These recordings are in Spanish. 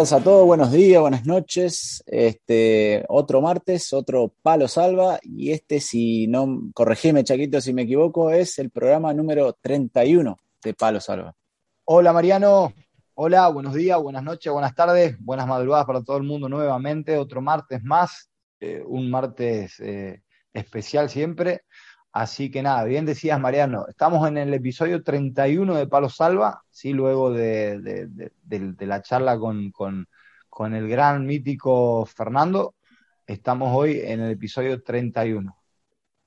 A todos, buenos días, buenas noches. Este, otro martes, otro Palo Salva. Y este, si no, corregime, Chaquito, si me equivoco, es el programa número 31 de Palo Salva. Hola, Mariano. Hola, buenos días, buenas noches, buenas tardes, buenas madrugadas para todo el mundo nuevamente. Otro martes más, eh, un martes eh, especial siempre. Así que nada, bien decías Mariano, estamos en el episodio 31 de Palo Salva, ¿sí? luego de, la charla con, con, el gran mítico Fernando, estamos hoy en el episodio 31.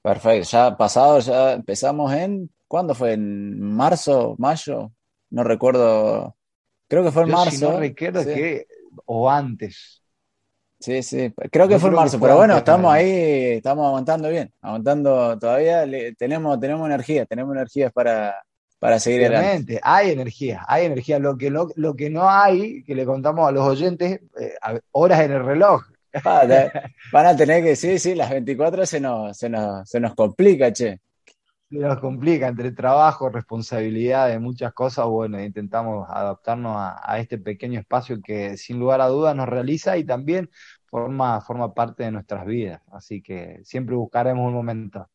Perfecto, ya pasado, ya empezamos en, ¿cuándo fue? ¿En marzo, mayo? No recuerdo, creo que fue en marzo. Si no recuerdo que, o antes, Sí, sí, creo que fue en marzo, pero bueno, estamos ahí, estamos aguantando bien, aguantando todavía, tenemos, tenemos energía, tenemos energías para, para seguir adelante. Hay energía, hay energía. Lo que, lo, lo, que no hay, que le contamos a los oyentes, eh, horas en el reloj. Ah, van a tener que, sí, sí, las 24 se nos, se nos, se nos complica, che nos complica entre trabajo, responsabilidades, muchas cosas. Bueno, intentamos adaptarnos a, este pequeño espacio que sin lugar a dudas nos realiza y también forma, forma parte de nuestras vidas. Así que siempre buscaremos un momento.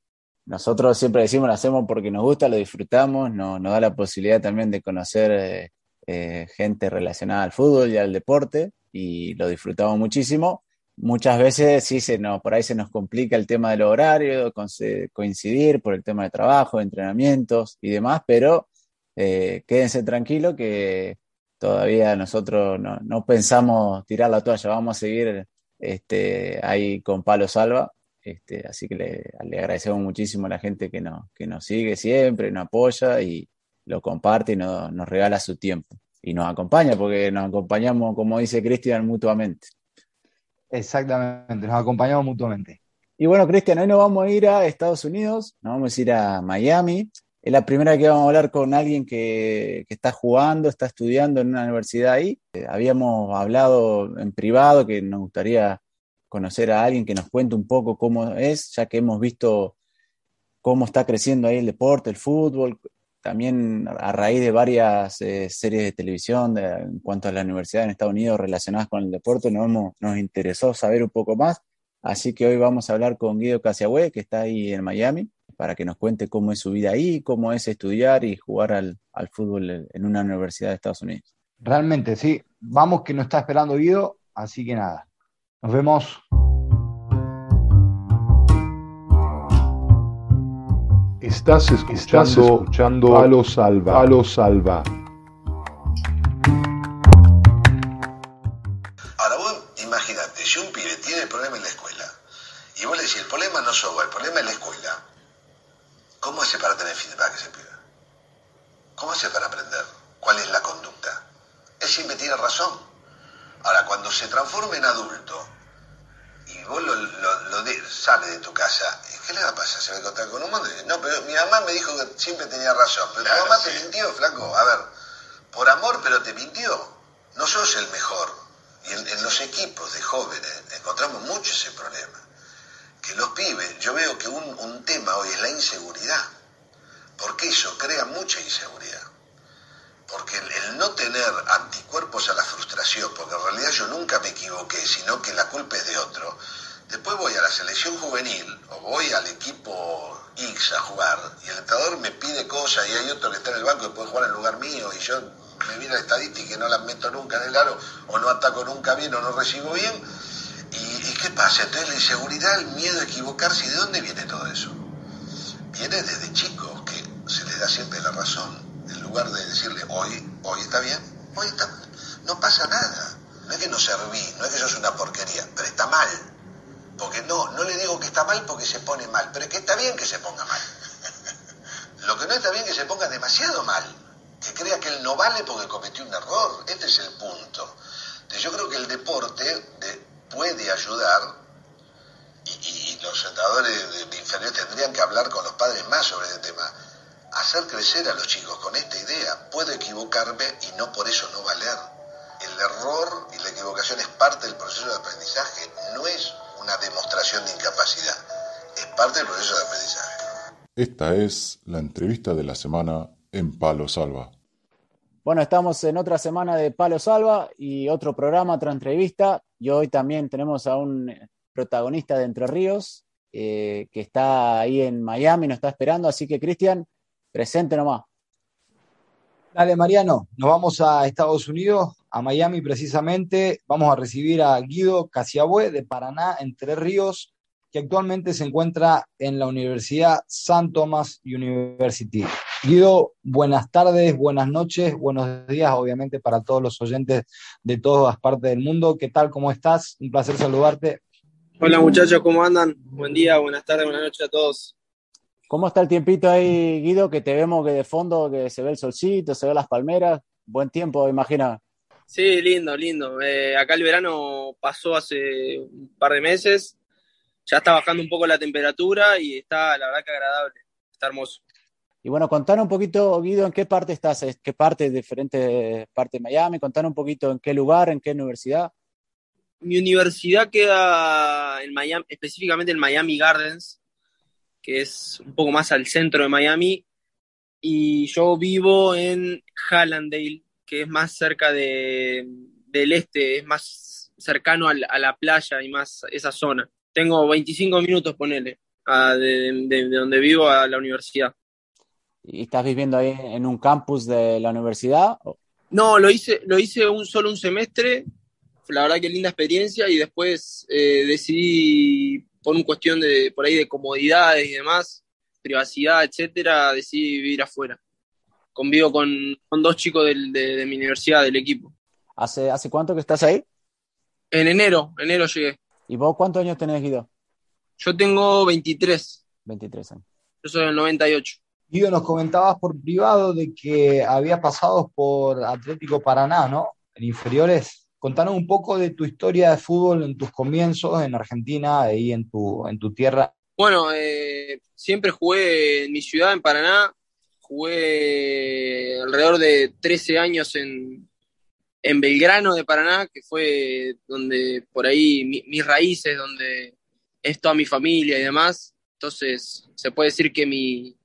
Nosotros siempre decimos, lo hacemos porque nos gusta, lo disfrutamos, nos, da la posibilidad también de conocer eh, eh, gente relacionada al fútbol y al deporte y lo disfrutamos muchísimo muchas veces sí se nos, por ahí se nos complica el tema del horario, coincidir por el tema de trabajo, entrenamientos y demás, pero eh, quédense tranquilos que todavía nosotros no, pensamos tirar la toalla, vamos a seguir este, ahí con Palo Salva. Este, así que le, agradecemos muchísimo a la gente que nos, que nos sigue siempre, nos apoya y lo comparte y nos regala su tiempo. Y nos acompaña, porque nos acompañamos, como dice Cristian, mutuamente. Exactamente, nos acompañamos mutuamente. Y bueno, Cristian, hoy nos vamos a ir a Estados Unidos, nos vamos a ir a Miami. Es la primera vez que vamos a hablar con alguien que, está jugando, está estudiando en una universidad ahí. Eh, habíamos hablado en privado que nos gustaría conocer a alguien que nos cuente un poco cómo es, ya que hemos visto cómo está creciendo ahí el deporte, el fútbol, también a raíz de varias eh, series de televisión en cuanto a la universidad en Estados Unidos relacionadas con el deporte, nos, nos interesó saber un poco más. Así que hoy vamos a hablar con Guido Casiagüe, que está ahí en Miami, para que nos cuente cómo es su vida ahí, cómo es estudiar y jugar al, al fútbol en una universidad de Estados Unidos. Realmente, sí. Vamos que nos está esperando Guido, así que nada. Nos vemos. Estás escuchando, escuchando Palo Salva. Palo Salva. Ahora vos imagínate, si un pibe tiene problema en la escuela y vos le decís, el problema no sos vos, el problema es la escuela, ¿cómo hace para tener feedback ese pibe? ¿Cómo hace para aprender? ¿Cuál es la conducta? Él siempre tiene razón. Ahora, cuando se transforma en adulto y vos lo, lo, sale de tu casa ¿qué le va a pasar? ¿Se va a encontrar con un mundo? No, pero mi mamá me dijo que siempre tenía razón. Pero tu mamá te mintió, flaco. A ver, por amor, pero te mintió. No sos el mejor. Y en, los equipos de jóvenes encontramos mucho ese problema. Que los pibes, yo veo que un, tema hoy es la inseguridad. Porque eso crea mucha inseguridad. Porque el, no tener anticuerpos a la frustración, porque en realidad yo nunca me equivoqué, sino que la culpa es de otro Después voy a la selección juvenil o voy al equipo X a jugar y el entrenador me pide cosas y hay otro que está en el banco que puede jugar en lugar mío y yo me viene la estadística y no las meto nunca en el aro o no ataco nunca bien o no recibo bien. ¿Y, qué pasa? Entonces la inseguridad, el miedo a equivocarse, ¿y de dónde viene todo eso? Viene desde chicos que se les da siempre la razón. En lugar de decirle, hoy, hoy está bien, hoy está No pasa nada No es que no serví, no es que sos una porquería, pero está mal. Porque no, no le digo que está mal porque se pone mal, pero es que está bien que se ponga mal. Lo que no está bien es que se ponga demasiado mal. Que crea que él no vale porque cometió un error. Este es el punto. yo creo que el deporte puede ayudar y, los entrenadores de, inferior tendrían que hablar con los padres más sobre este tema. Hacer crecer a los chicos con esta idea. Puedo equivocarme y no por eso no valer. El error y la equivocación es parte del proceso de aprendizaje, no es una demostración de incapacidad, es parte del proceso de aprendizaje. Esta es la entrevista de la semana en Palo Salva. Bueno, estamos en otra semana de Palo Salva y otro programa, otra entrevista. Y hoy también tenemos a un protagonista de Entre Ríos, eh, que está ahí en Miami, nos está esperando. Así que, Cristian, presente nomás. Dale, Mariano, nos vamos a Estados Unidos, a Miami precisamente. Vamos a recibir a Guido Casiabue de Paraná, Entre Ríos, que actualmente se encuentra en la Universidad San Thomas University. Guido, buenas tardes, buenas noches, buenos días, obviamente, para todos los oyentes de todas partes del mundo. ¿Qué tal? ¿Cómo estás? Un placer saludarte. Hola muchachos, ¿cómo andan? Buen día, buenas tardes, buenas noches a todos. ¿Cómo está el tiempito ahí, Guido? Que te vemos que de fondo que se ve el solcito, se ve las palmeras. Buen tiempo, imagina. Sí, lindo, lindo. Eh, acá el verano pasó hace un par de meses. Ya está bajando un poco la temperatura y está, la verdad que agradable. Está hermoso. Y bueno, contanos un poquito, Guido, en qué parte estás, qué parte, diferentes partes de Miami, contanos un poquito en qué lugar, en qué universidad mi universidad queda en Miami, específicamente en Miami Gardens, que es un poco más al centro de Miami, y yo vivo en Hallandale, que es más cerca de, del este, es más cercano a la, playa y más esa zona. Tengo 25 minutos, ponele, de, de, donde vivo a la universidad. ¿Y estás viviendo ahí en un campus de la universidad? No, lo hice, lo hice un solo un semestre la verdad que linda experiencia y después eh, decidí, por una cuestión de, por ahí de comodidades y demás, privacidad, etcétera, decidí vivir afuera. Convivo con, dos chicos de, mi universidad, del equipo. ¿Hace, ¿Hace cuánto que estás ahí? En enero, enero llegué. ¿Y vos cuántos años tenés, Guido? Yo tengo 23. 23 años. Yo soy del 98. Guido, nos comentabas por privado de que había pasado por Atlético Paraná, ¿no? En inferiores. Contanos un poco de tu historia de fútbol en tus comienzos en Argentina, ahí en tu, en tu tierra. Bueno, eh, siempre jugué en mi ciudad, en Paraná. Jugué alrededor de 13 años en, en Belgrano de Paraná, que fue donde por ahí mis raíces, donde es toda mi familia y demás. Entonces, se puede decir que mi,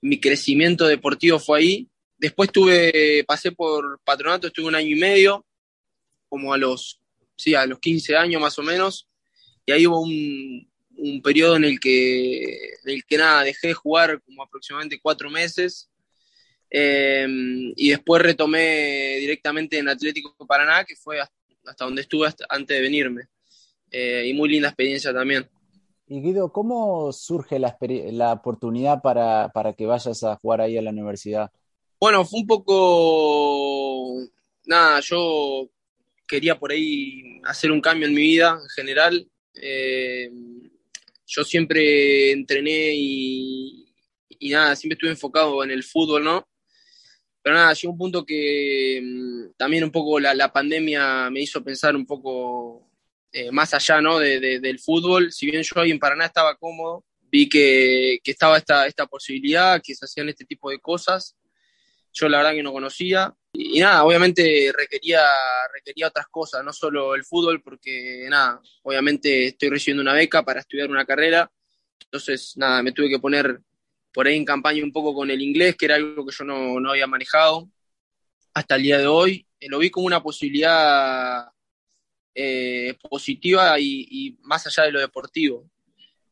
mi crecimiento deportivo fue ahí. Después tuve, pasé por patronato, estuve un año y medio como a los, sí, a los 15 años más o menos, y ahí hubo un, un periodo en el, que, en el que nada, dejé de jugar como aproximadamente cuatro meses, em, y después retomé directamente en Atlético Paraná, que fue hasta, donde estuve antes de venirme, eh, y muy linda experiencia también. Y Guido, ¿cómo surge la, la oportunidad para, para que vayas a jugar ahí a la universidad? Bueno, fue un poco, nada, yo quería por ahí hacer un cambio en mi vida en general. Eh, yo siempre entrené y, nada, siempre estuve enfocado en el fútbol, ¿no? Pero nada, llegó un punto que mm, también un poco la, pandemia me hizo pensar un poco eh, más allá, ¿no? del fútbol. Si bien yo ahí en Paraná estaba cómodo, vi que, que estaba esta, esta posibilidad, que se hacían este tipo de cosas. Yo la verdad que no conocía y, nada, obviamente requería, requería otras cosas, no solo el fútbol, porque nada, obviamente estoy recibiendo una beca para estudiar una carrera, entonces nada, me tuve que poner por ahí en campaña un poco con el inglés, que era algo que yo no, no había manejado hasta el día de hoy. Eh, lo vi como una posibilidad eh, positiva y, más allá de lo deportivo.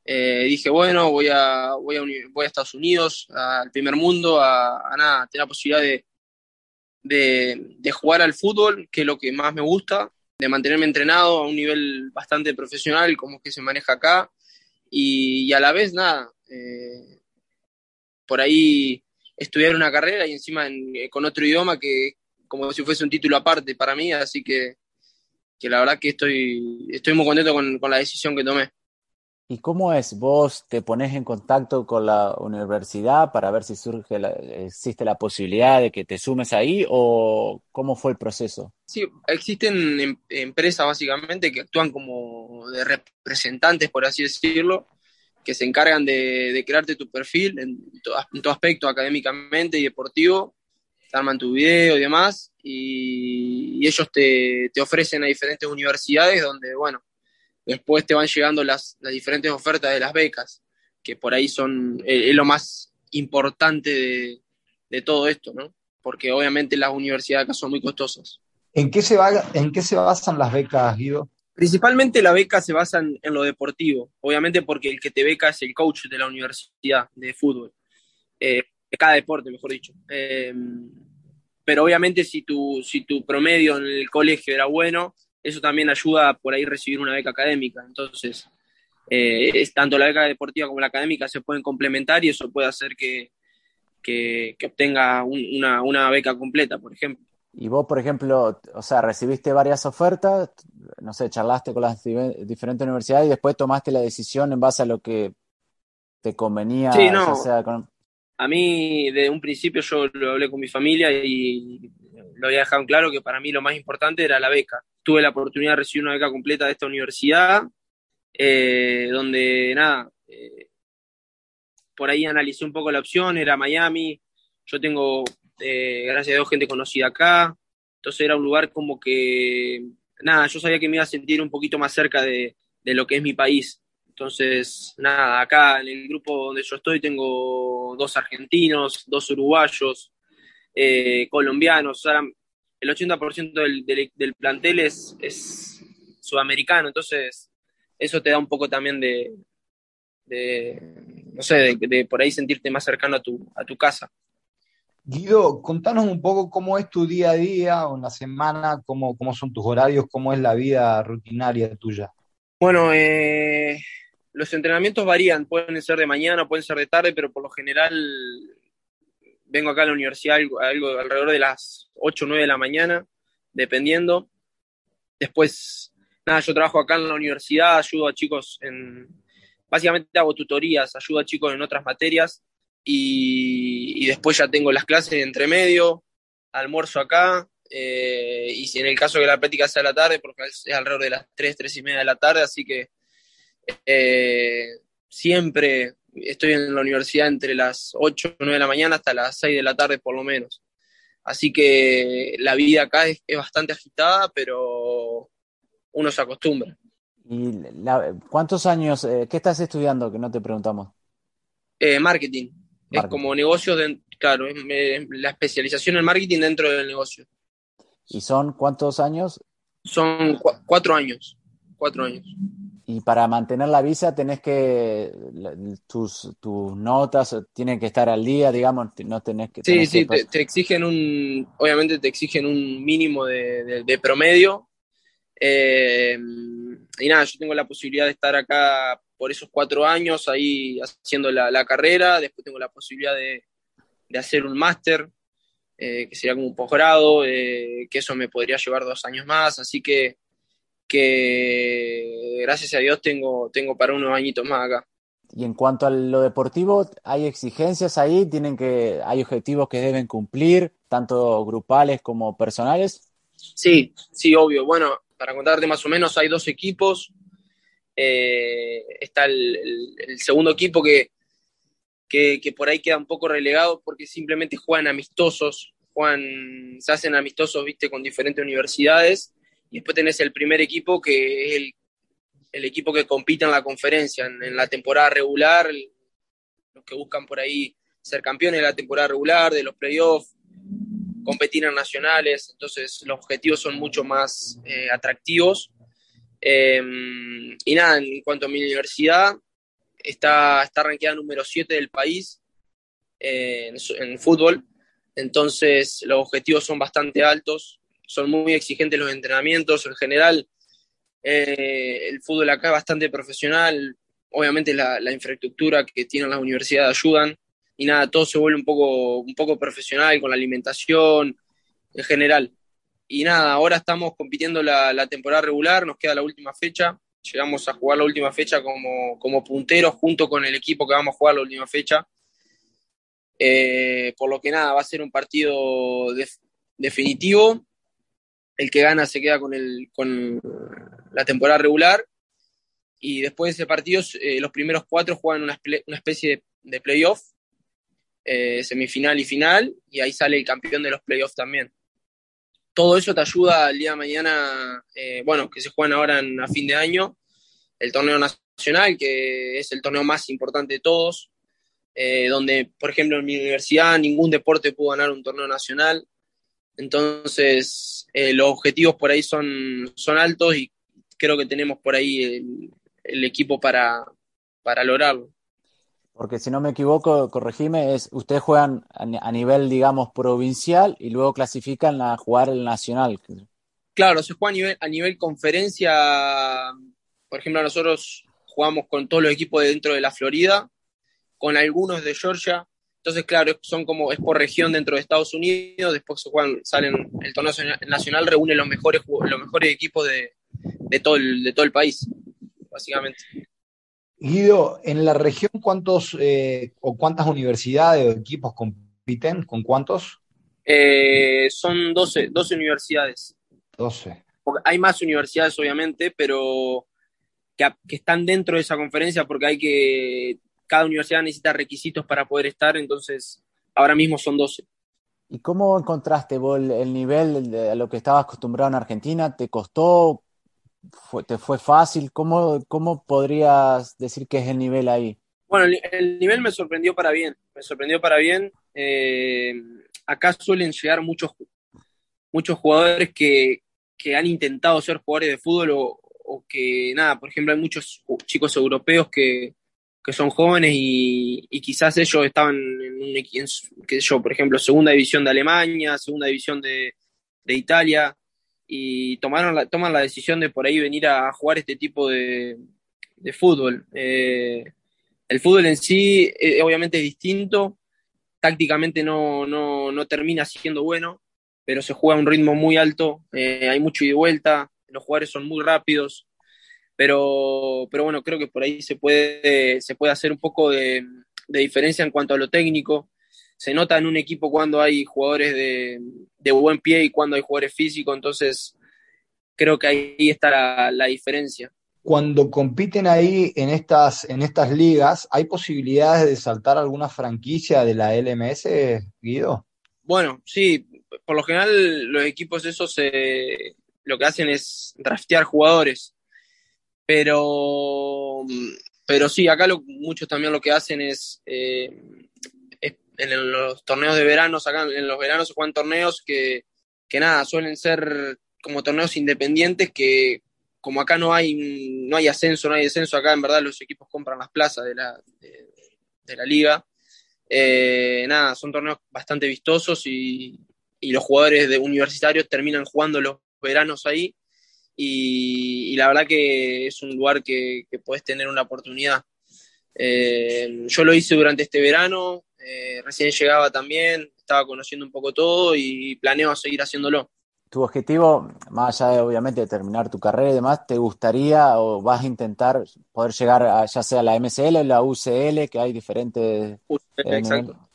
Eh, dije, bueno, voy a, voy, a, Estados Unidos, al primer mundo, a, tener la posibilidad de de, jugar al fútbol, que es lo que más me gusta, de mantenerme entrenado a un nivel bastante profesional, como es que se maneja acá, y, a la vez, nada, eh, por ahí estudiar una carrera y encima con otro idioma que como si fuese un título aparte para mí, así que que la verdad que estoy, estoy muy contento con, con la decisión que tomé. ¿Y cómo es? ¿Vos te pones en contacto con la universidad para ver si surge la, existe la posibilidad de que te sumes ahí o cómo fue el proceso? Sí, existen em, empresas básicamente que actúan como de representantes, por así decirlo, que se encargan de, de crearte tu perfil en, en tu aspecto académicamente y deportivo, te arman tu video y demás, y, y ellos te, te ofrecen a diferentes universidades donde, bueno, Después te van llegando las, las diferentes ofertas de las becas, que por ahí son eh, es lo más importante de, de, todo esto, ¿no? Porque obviamente las universidades acá son muy costosas. ¿En qué se, va, en qué se basan las becas, Guido? Principalmente la beca se basa en, en, lo deportivo, obviamente porque el que te beca es el coach de la universidad de fútbol, eh, de cada deporte, mejor dicho. Eh, pero obviamente si tu, si tu promedio en el colegio era bueno, eso también ayuda por ahí recibir una beca académica. Entonces, eh, es, tanto la beca deportiva como la académica se pueden complementar y eso puede hacer que, que, que obtenga un, una, una, beca completa, por ejemplo. Y vos, por ejemplo, o sea, recibiste varias ofertas, no sé, charlaste con las diferentes universidades y después tomaste la decisión en base a lo que te convenía. Sí, no. O sea, con... A mí, de un principio, yo lo hablé con mi familia y lo había dejado claro que para mí lo más importante era la beca. Tuve la oportunidad de recibir una beca completa de esta universidad, eh, donde nada, eh, por ahí analicé un poco la opción, era Miami, yo tengo, eh, gracias a Dios, gente conocida acá, entonces era un lugar como que, nada, yo sabía que me iba a sentir un poquito más cerca de, de lo que es mi país. Entonces, nada, acá en el grupo donde yo estoy tengo dos argentinos, dos uruguayos, eh, colombianos, o sea, el 80% del, del, del, plantel es, es, sudamericano, entonces eso te da un poco también de, de no sé, de, de, por ahí sentirte más cercano a tu, a tu casa. Guido, contanos un poco cómo es tu día a día o en la semana, cómo, cómo son tus horarios, cómo es la vida rutinaria tuya. Bueno, eh, los entrenamientos varían, pueden ser de mañana, pueden ser de tarde, pero por lo general vengo acá a la universidad algo, alrededor de las 8 o 9 de la mañana, dependiendo. Después, nada, yo trabajo acá en la universidad, ayudo a chicos en, básicamente hago tutorías, ayudo a chicos en otras materias y, después ya tengo las clases entre medio, almuerzo acá, eh, y si en el caso que la práctica sea a la tarde, porque es alrededor de las 3, 3 y media de la tarde, así que eh, siempre estoy en la universidad entre las 8 o 9 de la mañana hasta las 6 de la tarde por lo menos. Así que la vida acá es, es bastante agitada, pero uno se acostumbra. ¿Y la, cuántos años, eh, qué estás estudiando que no te preguntamos? Eh, marketing. marketing. Es como negocios, de, claro, es, la especialización en marketing dentro del negocio. ¿Y son cuántos años? Son cu cuatro años. Cuatro años. Y para mantener la visa tenés que, tus, tus notas tienen que estar al día, digamos, no tenés que... Sí, tenés sí, que... Te, te, exigen un, obviamente te exigen un mínimo de, de, de promedio. Eh, y nada, yo tengo la posibilidad de estar acá por esos cuatro años ahí haciendo la, la carrera, después tengo la posibilidad de, de hacer un máster, eh, que sería como un posgrado, eh, que eso me podría llevar dos años más, así que que gracias a Dios tengo, tengo para unos añitos más acá. Y en cuanto a lo deportivo, ¿hay exigencias ahí? ¿Tienen que, ¿Hay objetivos que deben cumplir, tanto grupales como personales? Sí, sí, obvio. Bueno, para contarte más o menos, hay dos equipos. Eh, está el, el, el, segundo equipo que, que, que, por ahí queda un poco relegado porque simplemente juegan amistosos, juegan, se hacen amistosos, viste, con diferentes universidades y después tenés el primer equipo que es el, equipo que compite en la conferencia, en, la temporada regular, los que buscan por ahí ser campeones de la temporada regular, de los playoffs, competir en nacionales, entonces los objetivos son mucho más eh, atractivos. Eh, y nada, en cuanto a mi universidad, está, está rankeada número 7 del país eh, en fútbol, entonces los objetivos son bastante altos, son muy exigentes los entrenamientos, en general eh, el fútbol acá es bastante profesional, obviamente la, infraestructura que tienen las universidades ayudan y nada, todo se vuelve un poco, un poco profesional con la alimentación en general. y nada, ahora estamos compitiendo la, temporada regular, nos queda la última fecha, llegamos a jugar la última fecha como, como punteros junto con el equipo que vamos a jugar la última fecha. Eh, por lo que nada, va a ser un partido de, definitivo. El que gana se queda con, la temporada regular. Y después de ese partido, eh, los primeros cuatro juegan una, especie de, playoff, eh, semifinal y final, y ahí sale el campeón de los playoffs también. Todo eso te ayuda al día de mañana, eh, bueno, que se juegan ahora en, a fin de año, el torneo nacional, que es el torneo más importante de todos, donde, por ejemplo, en mi universidad ningún deporte pudo ganar un torneo nacional. Entonces, eh, los objetivos por ahí son, son altos y creo que tenemos por ahí el, el equipo para, para lograrlo. Porque si no me equivoco, corregime, es ustedes juegan a nivel, digamos, provincial y luego clasifican a jugar el nacional. Claro, se juega a nivel, a nivel conferencia. Por ejemplo, nosotros jugamos con todos los equipos de dentro de la Florida, con algunos de Georgia. Entonces, claro, son como, es por región dentro de Estados Unidos, después se juegan, salen, el torneo nacional reúne los mejores, los mejores equipos de, de, todo el, de todo el país, básicamente. Guido, en la región, ¿cuántos eh, o cuántas universidades o equipos compiten? ¿Con cuántos? Eh, son 12, 12 universidades. 12. Hay más universidades, obviamente, pero que, que, están dentro de esa conferencia porque hay que. Cada universidad necesita requisitos para poder estar, entonces ahora mismo son 12. ¿Y cómo encontraste vos el, el nivel de a lo que estabas acostumbrado en Argentina? ¿Te costó? Fue, ¿Te fue fácil? ¿Cómo, ¿Cómo podrías decir que es el nivel ahí? Bueno, el, el nivel me sorprendió para bien, me sorprendió para bien. Eh, acá suelen llegar muchos, muchos jugadores que, que, han intentado ser jugadores de fútbol o, o, que, nada, por ejemplo, hay muchos chicos europeos que, que son jóvenes y, quizás ellos estaban en, un, en, yo, por ejemplo, segunda división de Alemania, segunda división de, de Italia, y tomaron toman la decisión de por ahí venir a jugar este tipo de, de fútbol. Eh, el fútbol en sí eh, obviamente es distinto, tácticamente no, no, no, termina siendo bueno, pero se juega a un ritmo muy alto, eh, hay mucho ida y vuelta, los jugadores son muy rápidos, pero, pero bueno, creo que por ahí se puede, se puede hacer un poco de, de diferencia en cuanto a lo técnico se nota en un equipo cuando hay jugadores de, de buen pie y cuando hay jugadores físicos, entonces creo que ahí está la, la, diferencia. Cuando compiten ahí en estas, en estas ligas, ¿hay posibilidades de saltar alguna franquicia de la LMS, Guido? Bueno, sí, por lo general los equipos esos eh, lo que hacen es draftear jugadores, pero, pero sí, acá lo, muchos también lo que hacen es eh, en los torneos de verano, acá en los veranos se juegan torneos que, que nada, suelen ser como torneos independientes que como acá no hay, no hay ascenso, no hay descenso, acá en verdad los equipos compran las plazas de la, de, de la liga. Eh, nada, son torneos bastante vistosos y, y, los jugadores de universitarios terminan jugando los veranos ahí y, y la verdad que es un lugar que, que puedes tener una oportunidad. Eh, yo lo hice durante este verano, eh, recién llegaba también, estaba conociendo un poco todo y planeo seguir haciéndolo. ¿Tu objetivo, más allá de obviamente de terminar tu carrera y demás, te gustaría o vas a intentar poder llegar a, ya sea a la MCL o la UCL, que hay diferentes... Exacto. Eh,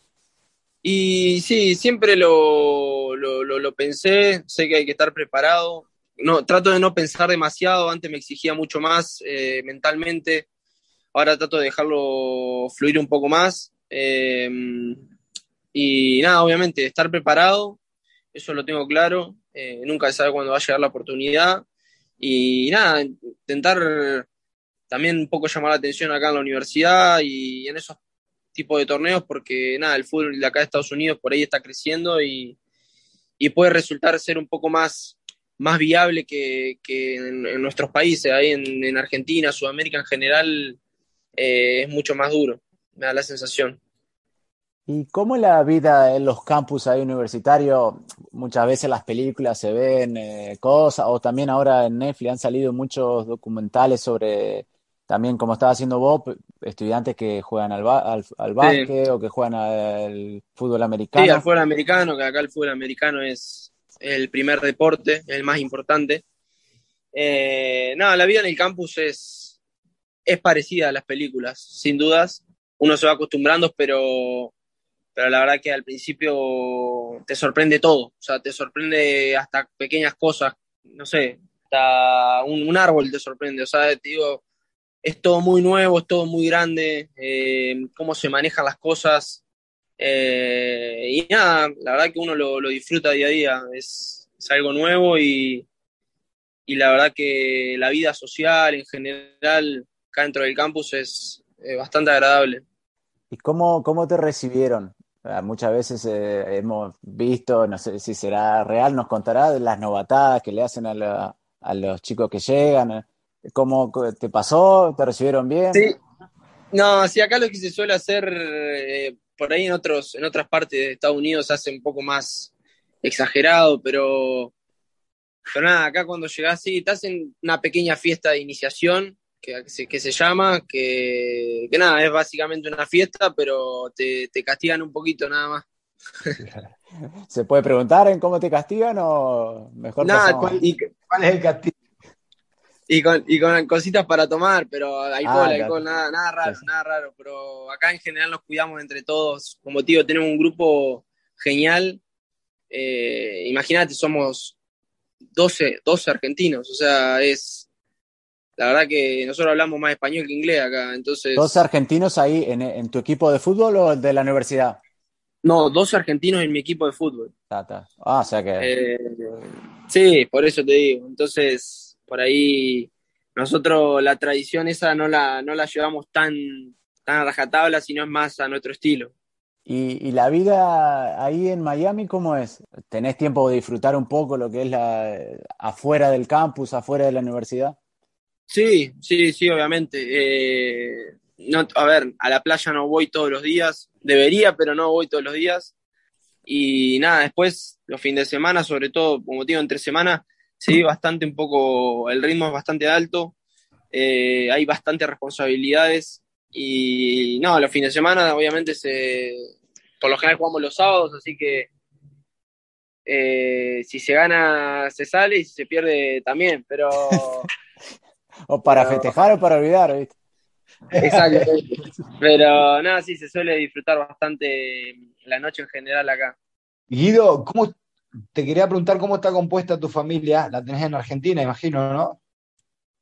y sí, siempre lo, lo, lo, lo, pensé, sé que hay que estar preparado. No, trato de no pensar demasiado, antes me exigía mucho más eh, mentalmente, ahora trato de dejarlo fluir un poco más. Eh, y nada, obviamente, estar preparado, eso lo tengo claro, eh, nunca se sabe cuándo va a llegar la oportunidad. Y nada, intentar también un poco llamar la atención acá en la universidad y en esos tipos de torneos, porque nada, el fútbol de acá de Estados Unidos por ahí está creciendo y, y puede resultar ser un poco más, más viable que, que en, en, nuestros países, ahí en, en, Argentina, Sudamérica en general, eh, es mucho más duro, me da la sensación. ¿Y cómo la vida en los campus ahí universitarios? Muchas veces las películas se ven eh, cosas, o también ahora en Netflix han salido muchos documentales sobre, también como estaba haciendo Bob, estudiantes que juegan al, al, al básquet sí. o que juegan al fútbol americano. Sí, al fútbol americano, que acá el fútbol americano es, el primer deporte, el más importante. Eh, nada, la vida en el campus es, es parecida a las películas, sin dudas. Uno se va acostumbrando, pero, pero la verdad que al principio te sorprende todo. O sea, te sorprende hasta pequeñas cosas. No sé, hasta un, árbol te sorprende. O sea, te digo, es todo muy nuevo, es todo muy grande, eh, cómo se manejan las cosas. Eh, y nada, la verdad que uno lo, lo disfruta día a día. Es, es algo nuevo y, y la verdad que la vida social en general acá dentro del campus es bastante agradable. ¿Y cómo, cómo te recibieron? Muchas veces eh, hemos visto, no sé si será real, nos contará de las novatadas que le hacen a, a los chicos que llegan. ¿Cómo te pasó? ¿Te recibieron bien? Sí. No, sí, acá lo que se suele hacer, eh, por ahí en, otros, en otras partes de Estados Unidos se hace un poco más exagerado, pero pero nada, acá cuando llegás, sí, estás en una pequeña fiesta de iniciación que, que se llama, que, que, nada, es básicamente una fiesta, pero te, te castigan un poquito nada más. ¿Se puede preguntar en cómo te castigan o mejor nada, ¿cuál, y, ¿cuál es el castigo? Y con, y con cositas para tomar, pero alcohol, ah, alcohol, nada, nada raro, nada raro. Pero acá en general nos cuidamos entre todos. Como tío, tenemos un grupo genial. Eh, Imagínate, somos 12, 12 argentinos, o sea, es... La verdad que nosotros hablamos más español que inglés acá, entonces... ¿12 argentinos ahí en, en tu equipo de fútbol o de la universidad? No, 12 argentinos en mi equipo de fútbol. Ah, o sea que... Eh, sí, por eso te digo. Entonces, por ahí nosotros la tradición esa no la, no la llevamos tan, tan a rajatabla, sino es más a nuestro estilo. ¿Y, ¿Y, la vida ahí en Miami cómo es? ¿Tenés tiempo de disfrutar un poco lo que es la afuera del campus, afuera de la universidad? Sí, sí, sí, obviamente. Eh, no, a ver, a la playa no voy todos los días, debería, pero no voy todos los días. Y nada, después, los fines de semana, sobre todo, como digo, entre semana, sí, bastante un poco, el ritmo es bastante alto, eh, hay bastantes responsabilidades y no, los fines de semana obviamente se, por lo general jugamos los sábados, así que eh, si se gana se sale y si se pierde también, pero... o para festejar o para olvidar, ¿viste? Exacto. pero nada, sí, se suele disfrutar bastante la noche en general acá. Guido, ¿cómo, te quería preguntar cómo está compuesta tu familia? La tenés en Argentina, imagino, ¿no?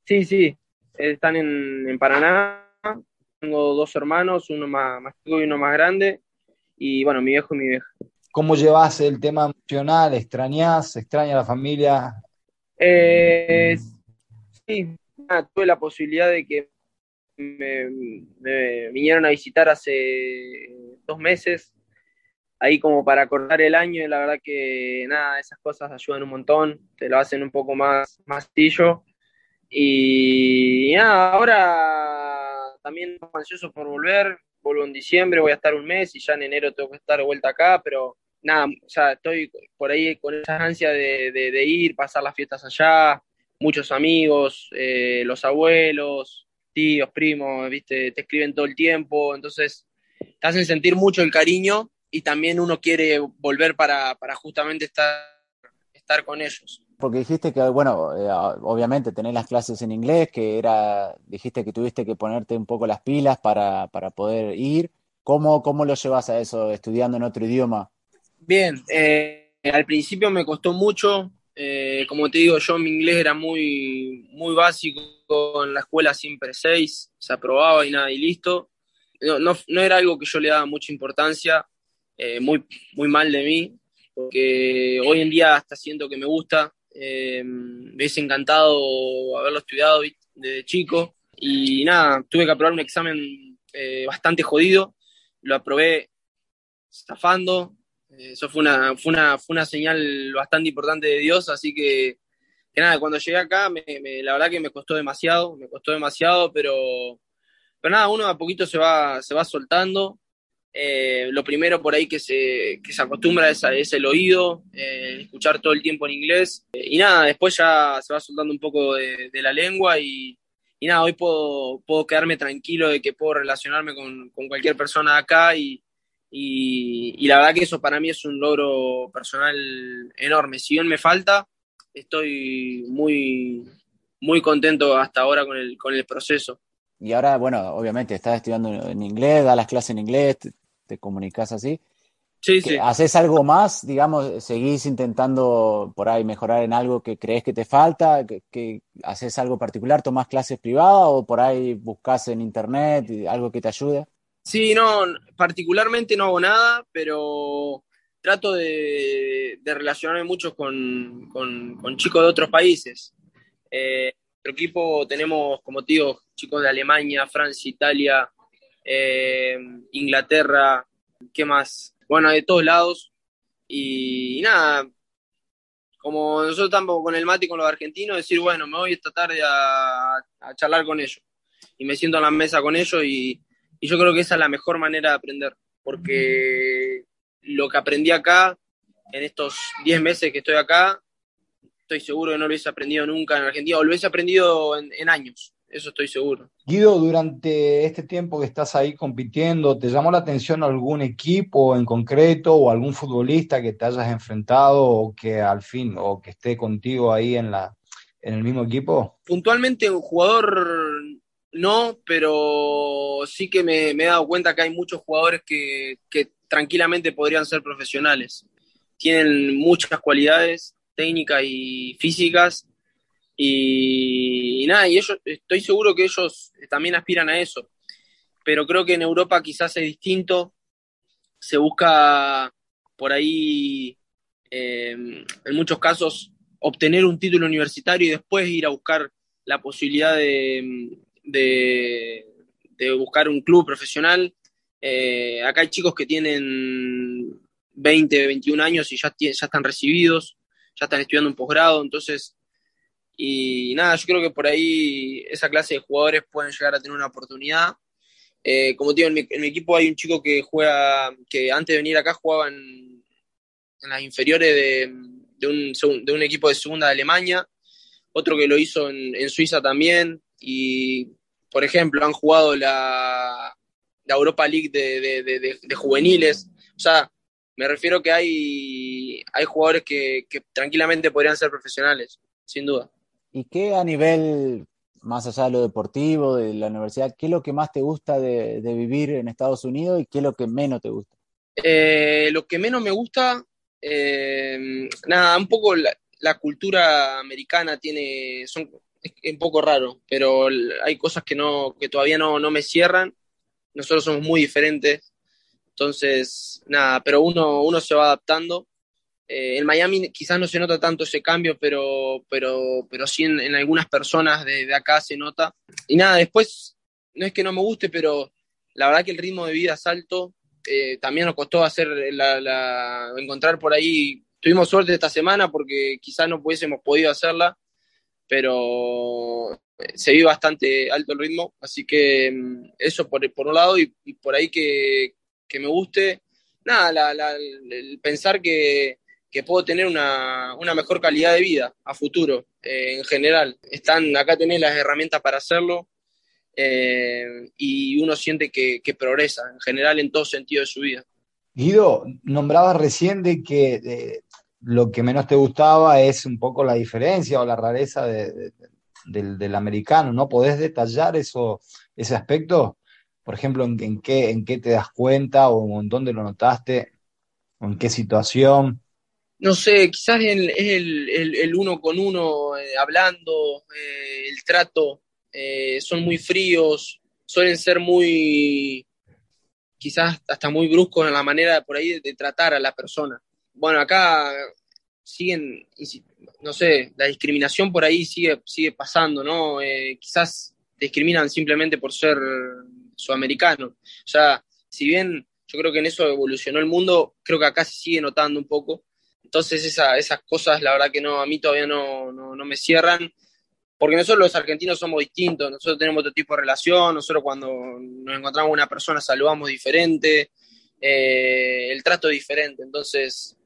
Sí, sí, están en, en Paraná tengo dos hermanos, uno más, más chico y uno más grande, y bueno, mi viejo y mi vieja. ¿Cómo llevas el tema emocional? ¿Extrañas? ¿Extraña la familia? Eh, sí, tuve la posibilidad de que me, vinieron a visitar hace dos meses, ahí como para acordar el año, y la verdad que nada, esas cosas ayudan un montón, te lo hacen un poco más, más tillo. Y ahora también ansioso por volver, vuelvo en diciembre, voy a estar un mes y ya en enero tengo que estar de vuelta acá, pero nada, o sea, estoy por ahí con esa ansia de, ir, pasar las fiestas allá, muchos amigos, eh, los abuelos, tíos, primos, viste, te escriben todo el tiempo, entonces te hacen sentir mucho el cariño y también uno quiere volver para, para justamente estar, estar con ellos. Porque dijiste que, bueno, eh, obviamente tenés las clases en inglés, que era, dijiste que tuviste que ponerte un poco las pilas para, para poder ir. ¿Cómo, ¿Cómo lo llevas a eso, estudiando en otro idioma? Bien, eh, al principio me costó mucho. Eh, como te digo, yo mi inglés era muy, muy básico, en la escuela siempre seis, se aprobaba y nada, y listo. No, no, no era algo que yo le daba mucha importancia, muy, muy mal de mí, porque hoy en día hasta siento que me gusta, eh, me hubiese encantado haberlo estudiado desde chico. Y nada, tuve que aprobar un examen eh, bastante jodido. Lo aprobé estafando. Eh, eso fue una, fue, una, fue una señal bastante importante de Dios. Así que, que nada, cuando llegué acá, me, la verdad que me costó demasiado. Me costó demasiado, pero, pero nada, uno a poquito se va, se va soltando. Eh, lo primero por ahí que se, que se acostumbra es, el oído, eh, escuchar todo el tiempo en inglés. Eh, y nada, después ya se va soltando un poco de, la lengua y, y, nada, hoy puedo, puedo quedarme tranquilo de que puedo relacionarme con, con cualquier persona acá y, y, la verdad que eso para mí es un logro personal enorme. Si bien me falta, estoy muy, muy contento hasta ahora con el, con el proceso. Y ahora, bueno, obviamente estás estudiando en inglés, das las clases en inglés, te, comunicas así. Sí, sí. ¿Haces algo más? Digamos, ¿seguís intentando por ahí mejorar en algo que crees que te falta? ¿Que, haces algo particular? ¿Tomás clases privadas o por ahí buscas en internet algo que te ayude? Sí, no, particularmente no hago nada, pero trato de, relacionarme mucho con, chicos de otros países. Eh, nuestro equipo tenemos, como te digo, chicos de Alemania, Francia, Italia, eh, Inglaterra, ¿qué más? bueno, de todos lados. Y, nada, como nosotros estamos con el mate y con los argentinos, decir, bueno, me voy esta tarde a, charlar con ellos. Y me siento en la mesa con ellos y, yo creo que esa es la mejor manera de aprender, porque lo que aprendí acá, en estos 10 meses que estoy acá, estoy seguro que no lo hubiese aprendido nunca en Argentina, o lo hubiese aprendido en años eso estoy seguro. Guido, durante este tiempo que estás ahí compitiendo, ¿te llamó la atención algún equipo en concreto o algún futbolista que te hayas enfrentado o que al fin, o que esté contigo ahí en, la, en el mismo equipo? Puntualmente un jugador no, pero sí que me, he dado cuenta que hay muchos jugadores que, que tranquilamente podrían ser profesionales. Tienen muchas cualidades técnicas y físicas y, nada, y ellos, estoy seguro que ellos también aspiran a eso. Pero creo que en Europa quizás es distinto. Se busca por ahí, em, en muchos casos, obtener un título universitario y después ir a buscar la posibilidad de, de, buscar un club profesional. Eh, acá hay chicos que tienen 20, 21 años y ya, ya están recibidos, ya están estudiando un posgrado, entonces y nada, yo creo que por ahí esa clase de jugadores pueden llegar a tener una oportunidad. Eh, como te digo, en mi, equipo hay un chico que juega, que antes de venir acá jugaba en, las inferiores de, de, un, de, un, equipo de segunda de Alemania, otro que lo hizo en, Suiza también, y por ejemplo han jugado la, la Europa League de, de, juveniles. O sea, me refiero que hay, hay jugadores que tranquilamente podrían ser profesionales, sin duda. ¿Y qué a nivel, más allá de lo deportivo, de la universidad, qué es lo que más te gusta de, vivir en Estados Unidos y qué es lo que menos te gusta? Eh, lo que menos me gusta, eh, nada, un poco la, cultura americana tiene, son, es, un poco raro, pero hay cosas que, no, que todavía no, no me cierran. Nosotros somos muy diferentes, entonces, nada, pero uno, uno se va adaptando eh, en Miami quizás no se nota tanto ese cambio, pero, pero, pero sí en, algunas personas de, acá se nota. Y nada, después, no es que no me guste, pero la verdad que el ritmo de vida es alto. Eh, también nos costó hacer la, encontrar por ahí. Tuvimos suerte esta semana porque quizás no hubiésemos podido hacerla, pero eh, se vive bastante alto el ritmo. Así que mm, eso por, por un lado y, por ahí que, que, me guste. Nada, el pensar que, que puedo tener una, mejor calidad de vida a futuro eh, en general. Están, acá tenés las herramientas para hacerlo eh, y uno siente que, progresa en general en todo sentido de su vida. Guido, nombrabas recién de que lo que menos te gustaba es un poco la diferencia o la rareza del, americano, ¿no? ¿Podés detallar eso, ese aspecto? Por ejemplo, ¿en, qué, ¿en qué te das cuenta o en dónde lo notaste? ¿En qué situación? No sé, quizás es el, uno con uno eh, hablando, eh, el trato, eh, son muy fríos, suelen ser muy, quizás hasta muy bruscos en la manera por ahí de, tratar a la persona. Bueno, acá siguen, no sé, la discriminación por ahí sigue, sigue pasando, ¿no? quizás discriminan simplemente por ser sudamericano. O sea, si bien yo creo que en eso evolucionó el mundo, creo que acá se sigue notando un poco entonces esas cosas, la verdad que no, a mí todavía no, no, me cierran, porque nosotros los argentinos somos distintos, nosotros tenemos otro tipo de relación, nosotros cuando nos encontramos con una persona saludamos diferente, eh, el trato es diferente, entonces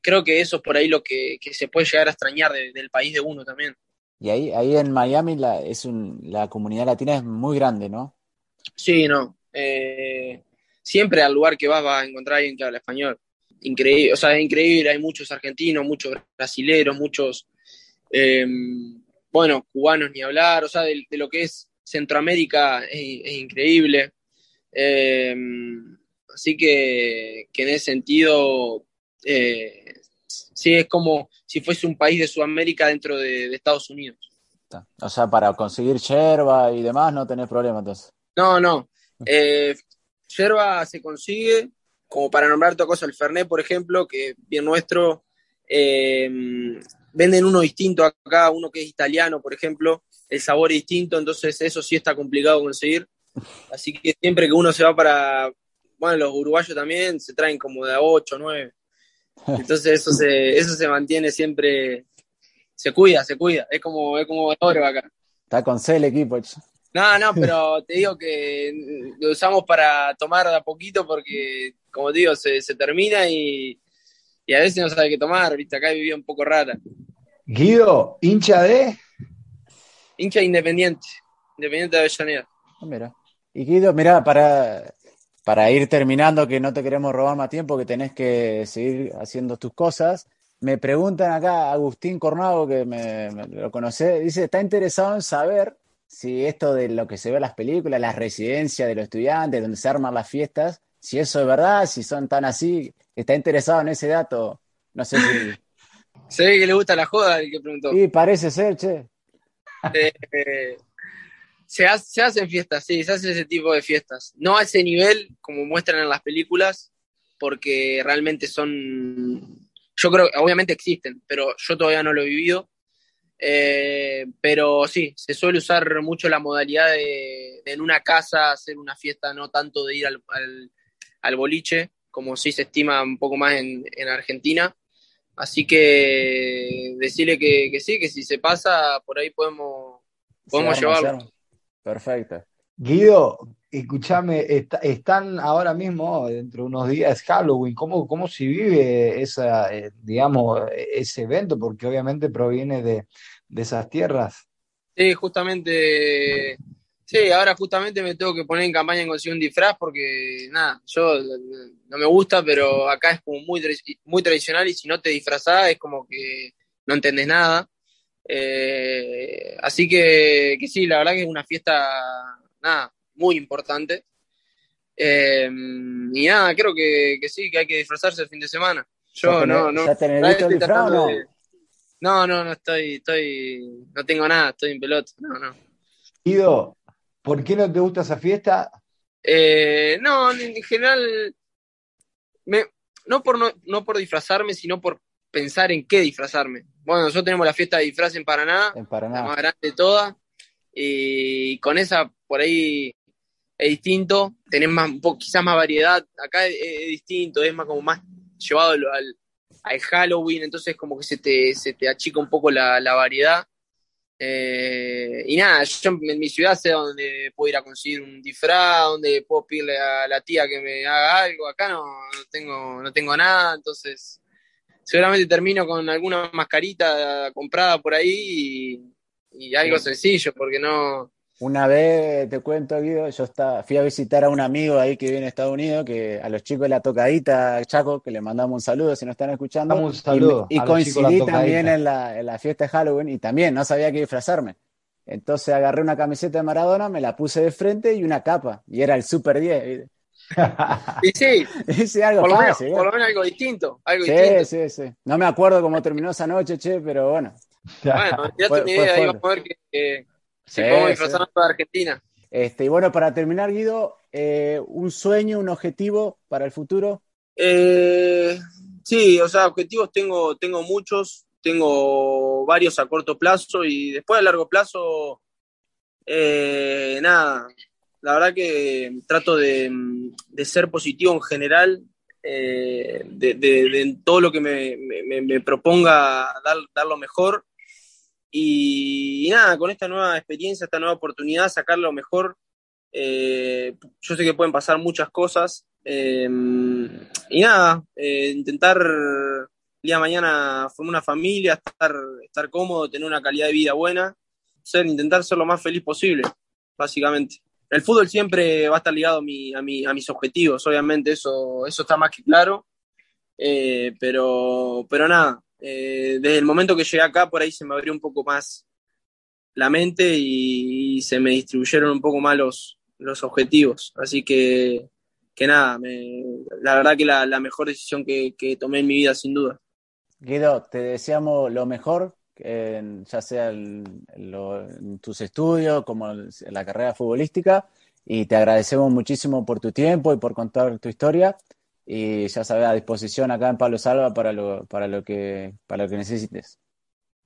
creo que eso es por ahí lo que, se puede llegar a extrañar del país de uno también. Y ahí, ahí en Miami la, es un, la comunidad latina es muy grande, ¿no? Sí, no. Eh, siempre al lugar que vas vas a encontrar a alguien que habla español. Increíble, o sea, es increíble, hay muchos argentinos, muchos brasileros, muchos, eh, bueno, cubanos ni hablar, o sea, de, de lo que es Centroamérica es, es increíble. Eh, así que, que, en ese sentido, eh, sí es como si fuese un país de Sudamérica dentro de, de Estados Unidos. O sea, para conseguir yerba y demás no tenés problema entonces. No, no. Eh, yerba se consigue, como para nombrar otra cosa, el Fernet, por ejemplo, que bien nuestro, eh, venden uno distinto acá, uno que es italiano, por ejemplo, el sabor es distinto, entonces eso sí está complicado conseguir. Así que siempre que uno se va para, bueno, los uruguayos también se traen como de a 8, 9. Entonces eso se, eso se mantiene siempre, se cuida, se cuida, es como, es como acá. Está con C el equipo. No, no, pero te digo que lo usamos para tomar de a poquito porque, como te digo, se, se termina y, y, a veces no sabe qué tomar, viste, acá vivía un poco rara. Guido, hincha de... Hincha independiente, independiente de Avellaneda. Ah, mira. Y Guido, mira, para, para ir terminando, que no te queremos robar más tiempo, que tenés que seguir haciendo tus cosas. Me preguntan acá, Agustín Cornado, que me, me lo conoce, dice, está interesado en saber si esto de lo que se ve en las películas, las residencias de los estudiantes, donde se arman las fiestas, si eso es verdad, si son tan así, está interesado en ese dato. No sé si. Se ve que le gusta la joda el que preguntó. Sí, parece ser, che. Eh, se, hace, se, hacen fiestas, sí, se hace ese tipo de fiestas. No a ese nivel como muestran en las películas, porque realmente son. Yo creo, obviamente existen, pero yo todavía no lo he vivido. Eh, pero sí, se suele usar mucho la modalidad de, de, en una casa hacer una fiesta, no tanto de ir al, al, al boliche, como sí se estima un poco más en, en Argentina. Así que decirle que, que, sí, que si se pasa, por ahí podemos, podemos llevarlo. Perfecto. Guido, escúchame, está, están ahora mismo, dentro de unos días, Halloween. ¿Cómo, cómo se vive esa, eh, digamos, ese evento? Porque obviamente proviene de, de esas tierras. Sí, justamente, sí, ahora justamente me tengo que poner en campaña en conseguir un disfraz porque, nada, yo no me gusta, pero acá es como muy, muy tradicional y si no te disfrazás es como que no entendés nada. Eh, así que, que sí, la verdad que es una fiesta, nada, muy importante. Eh, y nada, creo que, que, sí, que hay que disfrazarse el fin de semana. Yo ¿Ya no, no. ¿Ya tenés listo el disfraz no? De... No, no, no estoy, estoy, no tengo nada, estoy en pelota, no, no. Guido, ¿por qué no te gusta esa fiesta? Eh, no, en general, me, no, por no, no por disfrazarme, sino por pensar en qué disfrazarme. Bueno, nosotros tenemos la fiesta de disfraz en Paraná, en Paraná. la más grande de todas, y con esa por ahí es distinto, tenés más, quizás más variedad, acá es, es, distinto, es más como más llevado al, al, al, Halloween, entonces como que se te, se te achica un poco la, la variedad. Eh, y nada, yo en mi ciudad sé dónde puedo ir a conseguir un disfraz, dónde puedo pedirle a la tía que me haga algo, acá no, no tengo, no tengo nada, entonces seguramente termino con alguna mascarita comprada por ahí y, y algo sí. sencillo, porque no, una vez, te cuento, Guido, yo estaba, fui a visitar a un amigo ahí que vive en Estados Unidos, que a los chicos de la tocadita, Chaco, que le mandamos un saludo si nos están escuchando. Un saludo y, y coincidí también en la, en la, fiesta de Halloween y también no sabía qué disfrazarme. Entonces agarré una camiseta de Maradona, me la puse de frente y una capa, y era el Super 10. y sí, algo por, lo fácil, menos, por lo menos algo distinto. Algo sí, distinto. sí, sí. No me acuerdo cómo terminó esa noche, che, pero bueno. Bueno, ya tenía idea, a ver que. que Sí, toda Argentina. Este, y bueno, para terminar, Guido, eh, ¿un sueño, un objetivo para el futuro? Eh, sí, o sea, objetivos tengo, tengo muchos, tengo varios a corto plazo y después a largo plazo, eh, nada, la verdad que trato de, de ser positivo en general, eh, de, de, de, todo lo que me, me, me proponga dar, dar lo mejor y, nada, con esta nueva experiencia, esta nueva oportunidad, sacar lo mejor. Eh, yo sé que pueden pasar muchas cosas. Eh, y nada, eh, intentar el día de mañana formar una familia, estar, estar cómodo, tener una calidad de vida buena, ser, intentar ser lo más feliz posible, básicamente. el fútbol siempre va a estar ligado a, mi, a, mi, a mis objetivos, obviamente, eso, eso está más que claro. Pero, pero nada, eh, desde el momento que llegué acá, por ahí se me abrió un poco más la mente y, se me distribuyeron un poco más los, objetivos. Así que, que nada, la verdad que la, mejor decisión que, tomé en mi vida, sin duda. Guido, te deseamos lo mejor, ya sea en, en tus estudios como en la carrera futbolística, y te agradecemos muchísimo por tu tiempo y por contar tu historia y ya sabes, a disposición acá en Pablo Salva para lo, para lo, que, para lo que necesites.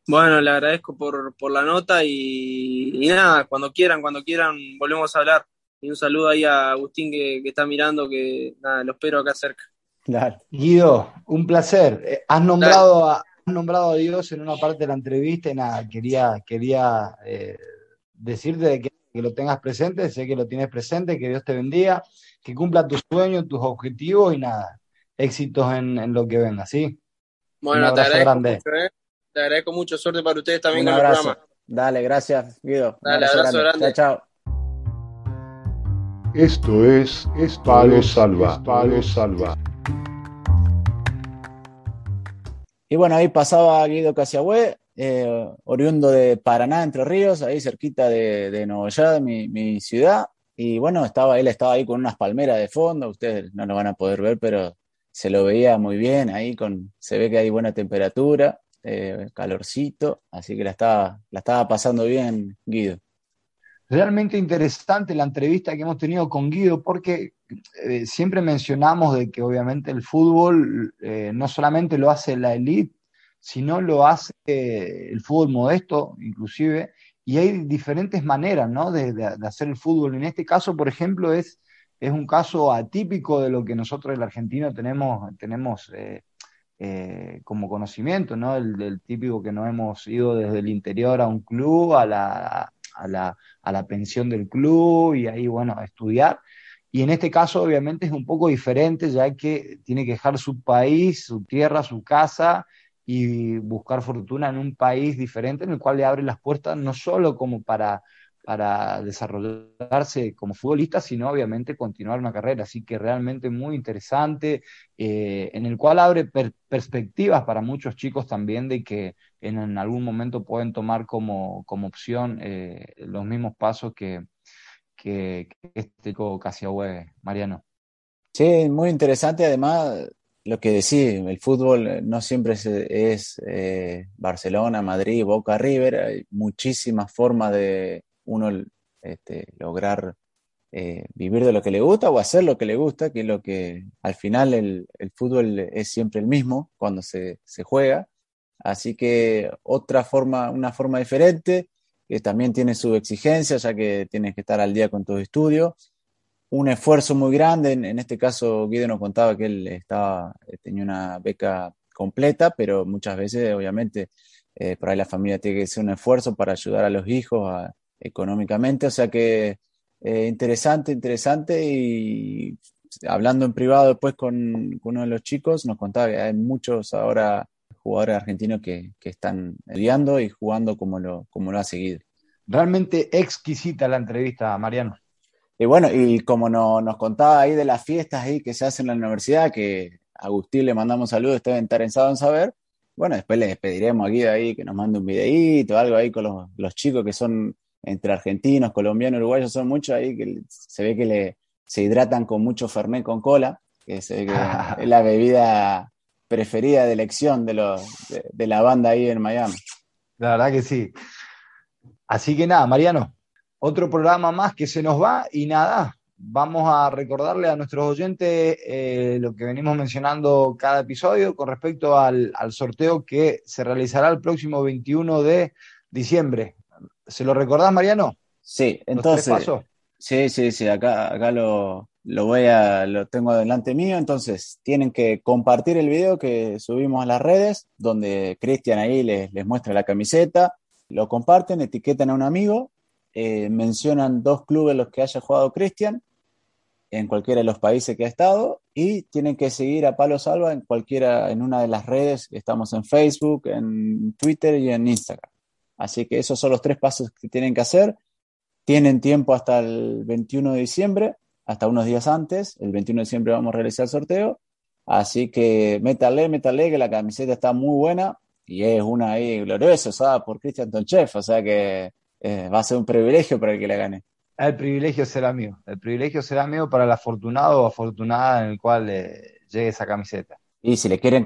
Bueno, le agradezco por, por la nota y, nada, cuando quieran, cuando quieran, volvemos a hablar. Y un saludo ahí a Agustín que, que está mirando, que nada, lo espero acá cerca. Claro. Guido, un placer. Eh, has nombrado, a, has nombrado a Dios en una parte de la entrevista y nada, quería, quería eh, decirte que, que lo tengas presente, sé que lo tienes presente, que Dios te bendiga que cumpla tus sueños, tus objetivos y nada, éxitos en, lo que venga, ¿sí? Bueno, te agradezco, mucho, ¿eh? te agradezco mucho, suerte para ustedes también con el programa. Dale, gracias, Guido. Dale, abrazo, grande. Chao, Esto es, Palo Salva. Palo Salva. Y bueno, ahí pasaba Guido Casiagüe, eh, oriundo de Paraná, Entre Ríos, ahí cerquita de, de Nueva York, mi, mi ciudad. Y bueno, estaba, él estaba ahí con unas palmeras de fondo, ustedes no lo van a poder ver, pero se lo veía muy bien ahí, con, se ve que hay buena temperatura, eh, calorcito, así que la estaba, la estaba pasando bien Guido. Realmente interesante la entrevista que hemos tenido con Guido, porque eh, siempre mencionamos de que obviamente el fútbol eh, no solamente lo hace la elite, sino lo hace el fútbol modesto, inclusive, y hay diferentes maneras ¿no? de, hacer el fútbol. En este caso, por ejemplo, es, es un caso atípico de lo que nosotros el argentino tenemos, tenemos eh, eh, como conocimiento, ¿no? El, típico que nos hemos ido desde el interior a un club, a la, a la, a la pensión del club y ahí, bueno, a estudiar. Y en este caso, obviamente, es un poco diferente, ya que tiene que dejar su país, su tierra, su casa y buscar fortuna en un país diferente en el cual le abre las puertas no solo como para, para desarrollarse como futbolista, sino obviamente continuar una carrera. Así que realmente muy interesante, eh, en el cual abre perspectivas para muchos chicos también de que en, algún momento pueden tomar como, como opción eh, los mismos pasos que, que, que este Casiahue, Mariano. Sí, muy interesante. Además, lo que decís, el fútbol eh, no siempre es, eh, Barcelona, Madrid, Boca, River, hay muchísimas formas de uno este, lograr eh, vivir de lo que le gusta o hacer lo que le gusta, que es lo que al final el, fútbol es siempre el mismo cuando se, juega. Así que otra forma, una forma diferente, que también tiene su exigencia, ya que tienes que estar al día con tus estudios un esfuerzo muy grande. En, este caso, Guido nos contaba que él estaba, eh, tenía una beca completa, pero muchas veces, obviamente, eh, por ahí la familia tiene que hacer un esfuerzo para ayudar a los hijos económicamente. O sea que eh, interesante, interesante. Y hablando en privado después con, uno de los chicos, nos contaba que hay muchos ahora jugadores argentinos que, están estudiando y jugando como lo, como lo ha seguido. Realmente exquisita la entrevista, Mariano. Y bueno, y como nos contaba ahí de las fiestas ahí que se hacen en la universidad, que a Agustín le mandamos saludos, está interesado en saber, bueno, después le despediremos aquí de ahí que nos mande un videíto, algo ahí con los, chicos que son entre argentinos, colombianos, uruguayos, son muchos ahí que se ve que le, se hidratan con mucho Fernet con cola, que se ve que es la bebida preferida de elección de, los, de la banda ahí en Miami. La verdad que sí. Así que nada, Mariano, otro programa más que se nos va y nada, vamos a recordarle a nuestros oyentes eh, lo que venimos mencionando cada episodio con respecto al, sorteo que se realizará el próximo 21 de diciembre. ¿Se lo recordás, Mariano? Sí, entonces. Sí, sí, sí, acá, acá lo, lo voy a, lo tengo delante mío, entonces tienen que compartir el video que subimos a las redes, donde Cristian ahí les, les muestra la camiseta, lo comparten, etiquetan a un amigo eh, mencionan dos clubes los que haya jugado Cristian en cualquiera de los países que ha estado y tienen que seguir a Palo Salva en cualquiera, en una de las redes. Estamos en Facebook, en Twitter y en Instagram. Así que esos son los tres pasos que tienen que hacer. tienen tiempo hasta el 21 de diciembre, hasta unos días antes. El 21 de diciembre vamos a realizar el sorteo. Así que métale, métale, que la camiseta está muy buena y es una ahí gloriosa, usada por Christian Tonchef. O sea que eh, va a ser un privilegio para el que la gane. El privilegio será mío. El privilegio será mío para el afortunado o afortunada en el cual eh, llegue esa camiseta. Y si le quieren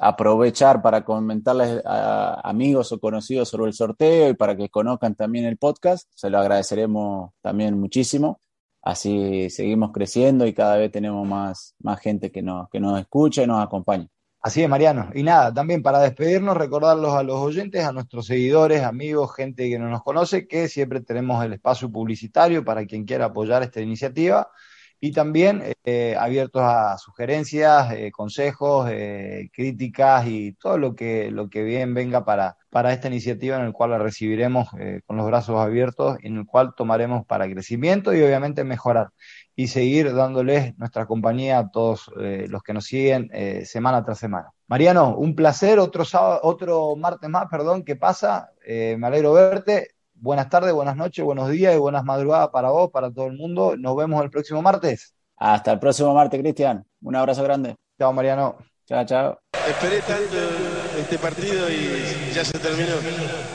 aprovechar para comentarles a amigos o conocidos sobre el sorteo y para que conozcan también el podcast, se lo agradeceremos también muchísimo. Así seguimos creciendo y cada vez tenemos más, más gente que nos, que nos escucha y nos acompaña. Así es, Mariano. Y nada, también para despedirnos, recordarlos a los oyentes, a nuestros seguidores, amigos, gente que no nos conoce, que siempre tenemos el espacio publicitario para quien quiera apoyar esta iniciativa y también eh, abiertos a sugerencias, eh, consejos, eh, críticas y todo lo que, lo que bien venga para, para esta iniciativa en el cual la recibiremos con los brazos abiertos en el cual tomaremos para crecimiento y obviamente mejorar y seguir dándoles nuestra compañía a todos eh, los que nos siguen eh, semana tras semana. Mariano, un placer, otro, otro martes más, perdón, que pasa. Eh, me alegro verte. Buenas tardes, buenas noches, buenos días y buenas madrugadas para vos, para todo el mundo. Nos vemos el próximo martes. Hasta el próximo martes, Cristian. Un abrazo grande. Chao, Mariano. Chao, chao. Esperé tanto este partido y ya se terminó.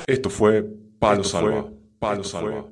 Esto fue Palo Salva. Palo Salva.